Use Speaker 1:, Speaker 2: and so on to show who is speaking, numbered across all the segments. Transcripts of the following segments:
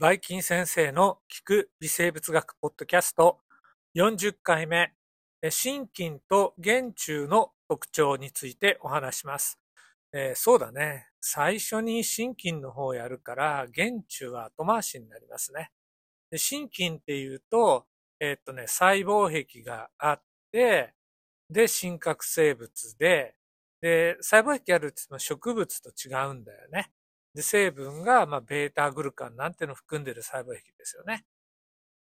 Speaker 1: バイキン先生の聞く微生物学ポッドキャスト40回目、心筋と原虫の特徴についてお話します。えー、そうだね。最初に心筋の方をやるから、原虫は後回しになりますね。で心筋っていうと、えー、っとね、細胞壁があって、で、真核生物で、で、細胞壁あるって言っても植物と違うんだよね。で、成分が、まあ、ベータグルカンなんてのを含んでる細胞壁ですよね。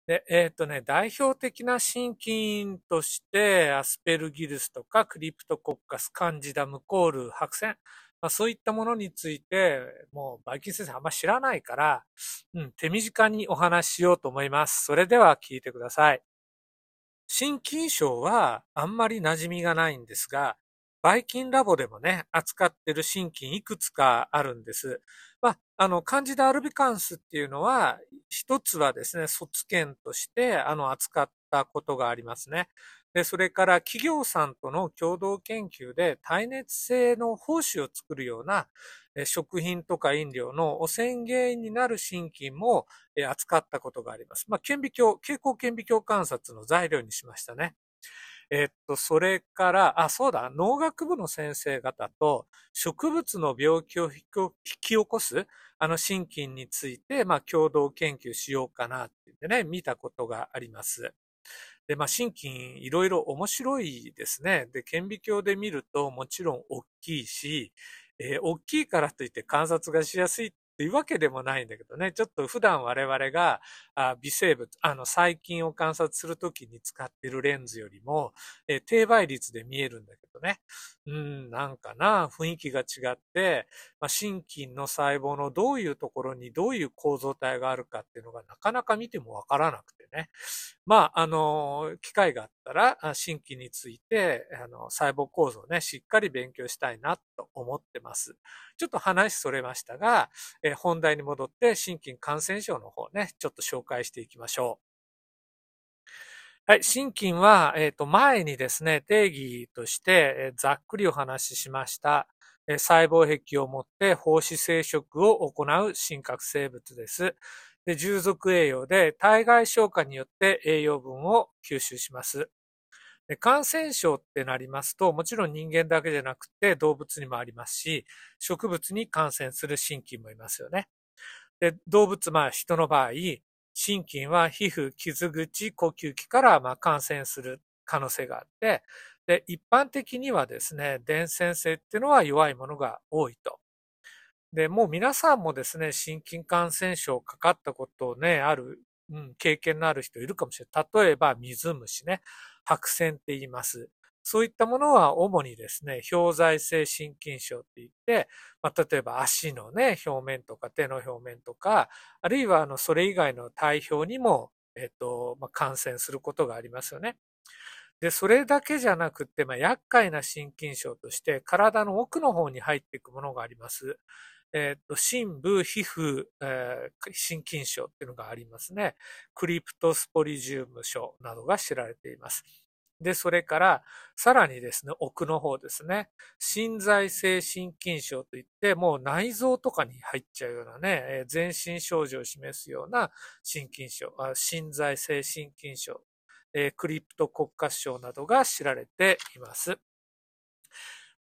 Speaker 1: で、えっ、ー、とね、代表的な心筋として、アスペルギルスとかクリプトコッカス、カンジダ、ムコール、白線、まあ、そういったものについて、もうバイキン先生あんま知らないから、うん、手短にお話ししようと思います。それでは聞いてください。心筋症はあんまり馴染みがないんですが、バイキンラボでもね、扱ってる心筋いくつかあるんです。まあ、あの、カンジダアルビカンスっていうのは、一つはですね、卒検として、あの、扱ったことがありますね。で、それから企業さんとの共同研究で耐熱性の胞子を作るような食品とか飲料の汚染原因になる心筋も扱ったことがあります。まあ、顕微鏡、蛍光顕微鏡観察の材料にしましたね。えっと、それから、あ、そうだ、農学部の先生方と植物の病気を引き起こす、あの心筋について、まあ、共同研究しようかなって言ってね、見たことがあります。で、まあ、心筋いろいろ面白いですね。で、顕微鏡で見るともちろん大きいし、えー、大きいからといって観察がしやすいていうわけでもないんだけどね、ちょっと普段我々が微生物、あの細菌を観察するときに使っているレンズよりも、えー、低倍率で見えるんだけどね。うん、なんかな、雰囲気が違って、まあ、心筋の細胞のどういうところにどういう構造体があるかっていうのがなかなか見てもわからなくてね。まあ、あの、機会があったら、心筋について、あの、細胞構造をね、しっかり勉強したいなと思ってます。ちょっと話それましたが、え本題に戻って心筋感染症の方ね、ちょっと紹介していきましょう。はい、心筋は、えっ、ー、と、前にですね、定義として、えー、ざっくりお話ししました、えー、細胞壁を持って胞子生殖を行う真核生物です。で従属栄養で体外消化によって栄養分を吸収します。で感染症ってなりますと、もちろん人間だけじゃなくて動物にもありますし、植物に感染する心筋もいますよね。で動物、まあ人の場合、心筋は皮膚、傷口、呼吸器からま感染する可能性があって、で、一般的にはですね、伝染性っていうのは弱いものが多いと。で、もう皆さんもですね、心筋感染症かかったことをね、ある、うん、経験のある人いるかもしれない。例えば、水虫ね、白線って言います。そういったものは主にですね、表在性心筋症って言って、まあ、例えば足のね、表面とか手の表面とか、あるいはあの、それ以外の体表にも、えっと、まあ、感染することがありますよね。で、それだけじゃなくて、まあ、厄介な心筋症として、体の奥の方に入っていくものがあります。えっ、と、深部皮膚、えー、心筋症っていうのがありますね。クリプトスポリジウム症などが知られています。で、それから、さらにですね、奥の方ですね、心在性心筋症といって、もう内臓とかに入っちゃうようなね、全身症状を示すような心筋症、あ心在性心筋症、クリプト骨滑症などが知られています。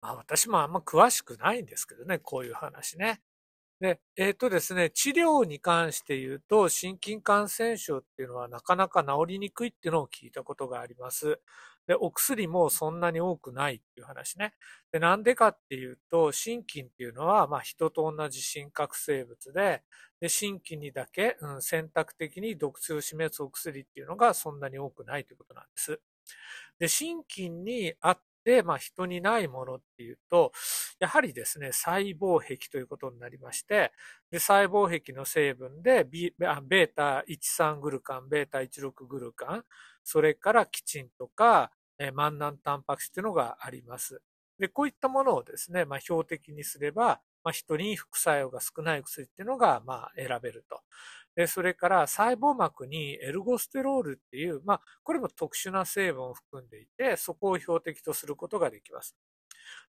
Speaker 1: まあ私もあんま詳しくないんですけどね、こういう話ね。で、えっ、ー、とですね、治療に関して言うと、心筋感染症っていうのはなかなか治りにくいっていうのを聞いたことがあります。で、お薬もそんなに多くないっていう話ね。で、なんでかっていうと、心筋っていうのは、まあ人と同じ心核生物で、で、心筋にだけ、うん、選択的に毒性を示すお薬っていうのがそんなに多くないということなんです。で、心筋にあっで、まあ人にないものっていうと、やはりですね、細胞壁ということになりまして、で細胞壁の成分でベータ13グルカン、ベータ16グルカン、それからキチンとか、え万難タンパク質というのがあります。で、こういったものをですね、まあ、標的にすれば、まあ、人に副作用が少ない薬っていうのが、まあ、選べると。で、それから細胞膜にエルゴステロールっていう、まあ、これも特殊な成分を含んでいて、そこを標的とすることができます。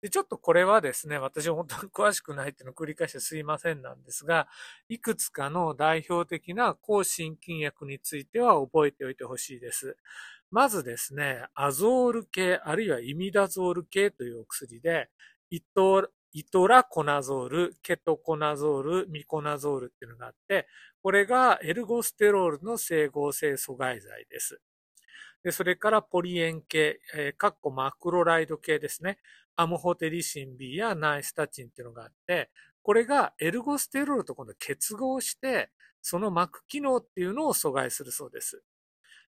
Speaker 1: で、ちょっとこれはですね、私本当に詳しくないっていうのを繰り返してすいませんなんですが、いくつかの代表的な抗真菌薬については覚えておいてほしいです。まずですね、アゾール系、あるいはイミダゾール系というお薬で、イトイトラコナゾール、ケトコナゾール、ミコナゾールっていうのがあって、これがエルゴステロールの生合成阻害剤です。でそれからポリエン系、えー、カッコマクロライド系ですね。アムホテリシン B やナイスタチンっていうのがあって、これがエルゴステロールと今度結合して、その膜機能っていうのを阻害するそうです。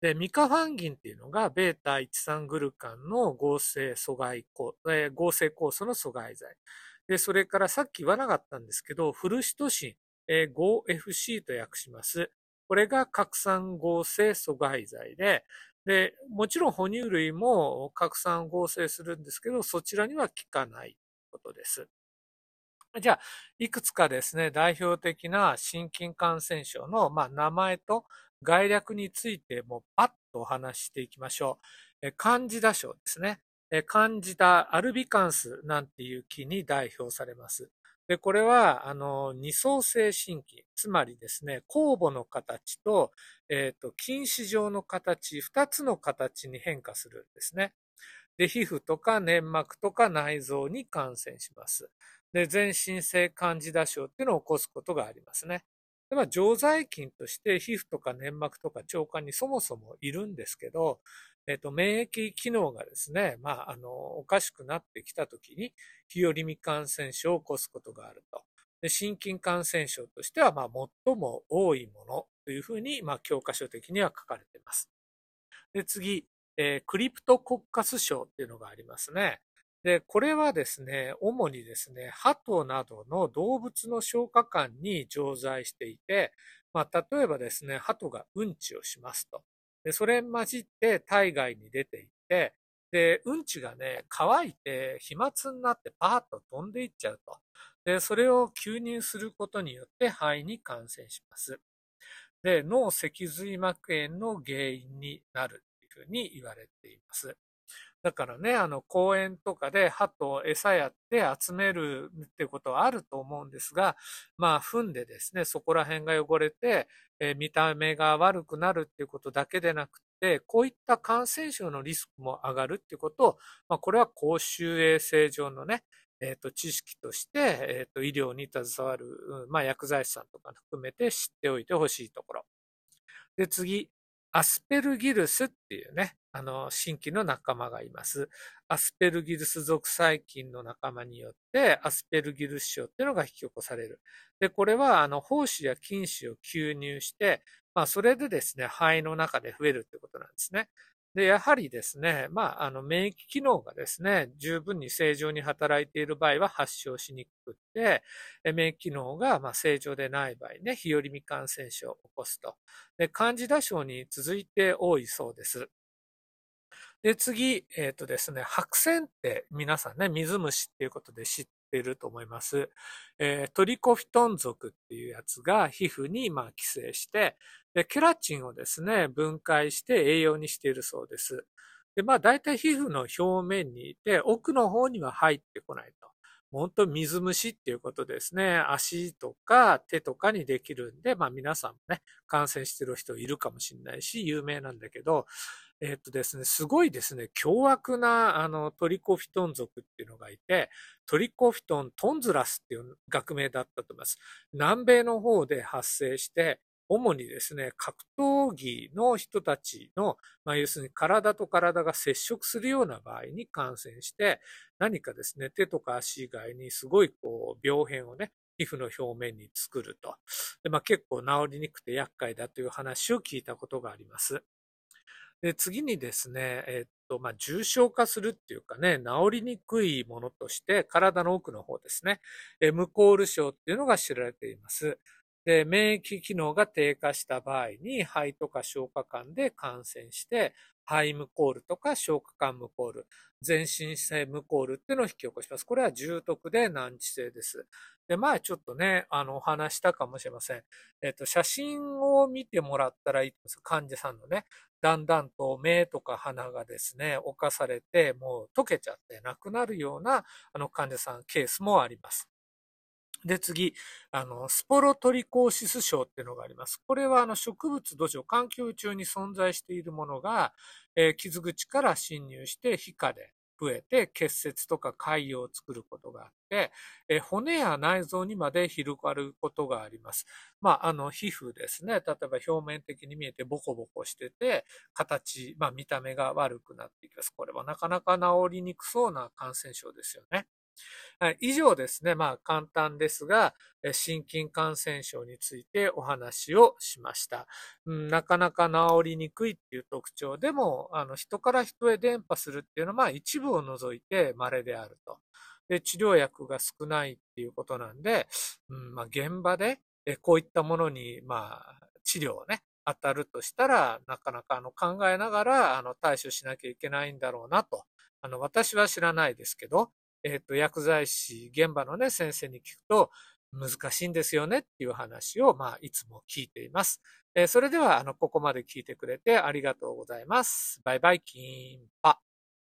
Speaker 1: で、ミカファンギンっていうのが、ベータ13グルカンの合成阻害、えー、合成酵素の阻害剤。で、それからさっき言わなかったんですけど、フルシトシン、えー、5FC と訳します。これが拡散合成阻害剤で、で、もちろん哺乳類も拡散合成するんですけど、そちらには効かないことです。じゃあ、いくつかですね、代表的な心筋感染症の、まあ、名前と概略についてもパッとお話ししていきましょう。えカンジダ症ですね。えカンジダアルビカンスなんていう木に代表されます。で、これは、あの、二層性心筋、つまりですね、酵母の形と、えっ、ー、と、菌糸状の形、二つの形に変化するんですね。で、皮膚とか粘膜とか内臓に感染します。で、全身性カンジダ症っていうのを起こすことがありますね。でまあ、常在菌として皮膚とか粘膜とか腸管にそもそもいるんですけど、えっ、と、免疫機能がですね、まあ、あの、おかしくなってきたときに、日和見感染症を起こすことがあると。で心筋感染症としては、まあ、最も多いものというふうに、まあ、教科書的には書かれています。で、次、えー、クリプトコッカス症っていうのがありますね。で、これはですね、主にですね、鳩などの動物の消化管に常在していて、まあ、例えばですね、鳩がうんちをしますと。で、それに混じって体外に出ていって、で、うんちがね、乾いて飛沫になってパーッと飛んでいっちゃうと。で、それを吸入することによって肺に感染します。で、脳脊髄膜炎の原因になるというふうに言われています。だからね、あの、公園とかで鳩を餌やって集めるってことはあると思うんですが、まあ、踏んでですね、そこら辺が汚れて、えー、見た目が悪くなるっていうことだけでなくて、こういった感染症のリスクも上がるっていうことを、まあ、これは公衆衛生上のね、えっ、ー、と、知識として、えっ、ー、と、医療に携わる、まあ、薬剤師さんとか含めて知っておいてほしいところ。で、次、アスペルギルスっていうね、あの、新規の仲間がいます。アスペルギルス属細菌の仲間によって、アスペルギルス症っていうのが引き起こされる。で、これは、あの、胞子や菌糸を吸入して、まあ、それでですね、肺の中で増えるってことなんですね。で、やはりですね、まあ、あの、免疫機能がですね、十分に正常に働いている場合は発症しにくくて、免疫機能がま正常でない場合ね、日和見感染症を起こすと。で、カンジダ症に続いて多いそうです。で、次、えっ、ー、とですね、白線って皆さんね、水虫っていうことで知っていると思います。えー、トリコフィトン属っていうやつが皮膚にま寄生して、ケラチンをですね、分解して栄養にしているそうです。で、まあ大体皮膚の表面にいて、奥の方には入ってこないと。本当水虫っていうことですね。足とか手とかにできるんで、まあ皆さんもね、感染してる人いるかもしれないし、有名なんだけど、えっとですね、すごいですね、凶悪なあのトリコフィトン族っていうのがいて、トリコフィトントンズラスっていう学名だったと思います。南米の方で発生して、主にですね、格闘技の人たちの、まあ、要するに体と体が接触するような場合に感染して、何かですね、手とか足以外にすごいこう、病変をね、皮膚の表面に作ると。でまあ、結構治りにくくて厄介だという話を聞いたことがあります。で、次にですね、えっと、まあ、重症化するっていうかね、治りにくいものとして、体の奥の方ですね、えムコール症っていうのが知られています。で、免疫機能が低下した場合に、肺とか消化管で感染して、肺無コールとか消化管無コール、全身性無コールっていうのを引き起こします。これは重篤で難治性です。で、前ちょっとね、あの、お話したかもしれません。えっと、写真を見てもらったらいいと思います。患者さんのね。だんだんと目とか鼻がですね、侵されて、もう溶けちゃってなくなるような、あの、患者さんケースもあります。で、次、あの、スポロトリコーシス症っていうのがあります。これは、あの、植物土壌、環境中に存在しているものが、えー、傷口から侵入して皮下で増えて結節とか潰瘍を作ることがあって、え骨や内臓にまで広がることがあります。まあ、あの、皮膚ですね。例えば表面的に見えてボコボコしてて、形、まあ、見た目が悪くなっていきます。これはなかなか治りにくそうな感染症ですよね。以上ですね。まあ簡単ですが、心筋感染症についてお話をしました。うん、なかなか治りにくいっていう特徴でも、あの人から人へ伝播するっていうのは、まあ一部を除いて稀であると。で、治療薬が少ないっていうことなんで、うんまあ、現場でこういったものに、まあ、治療をね、当たるとしたら、なかなかあの考えながらあの対処しなきゃいけないんだろうなと。あの、私は知らないですけど、えっ、ー、と、薬剤師、現場のね、先生に聞くと、難しいんですよねっていう話を、まあ、いつも聞いています。えー、それでは、あの、ここまで聞いてくれてありがとうございます。バイバイキンパ。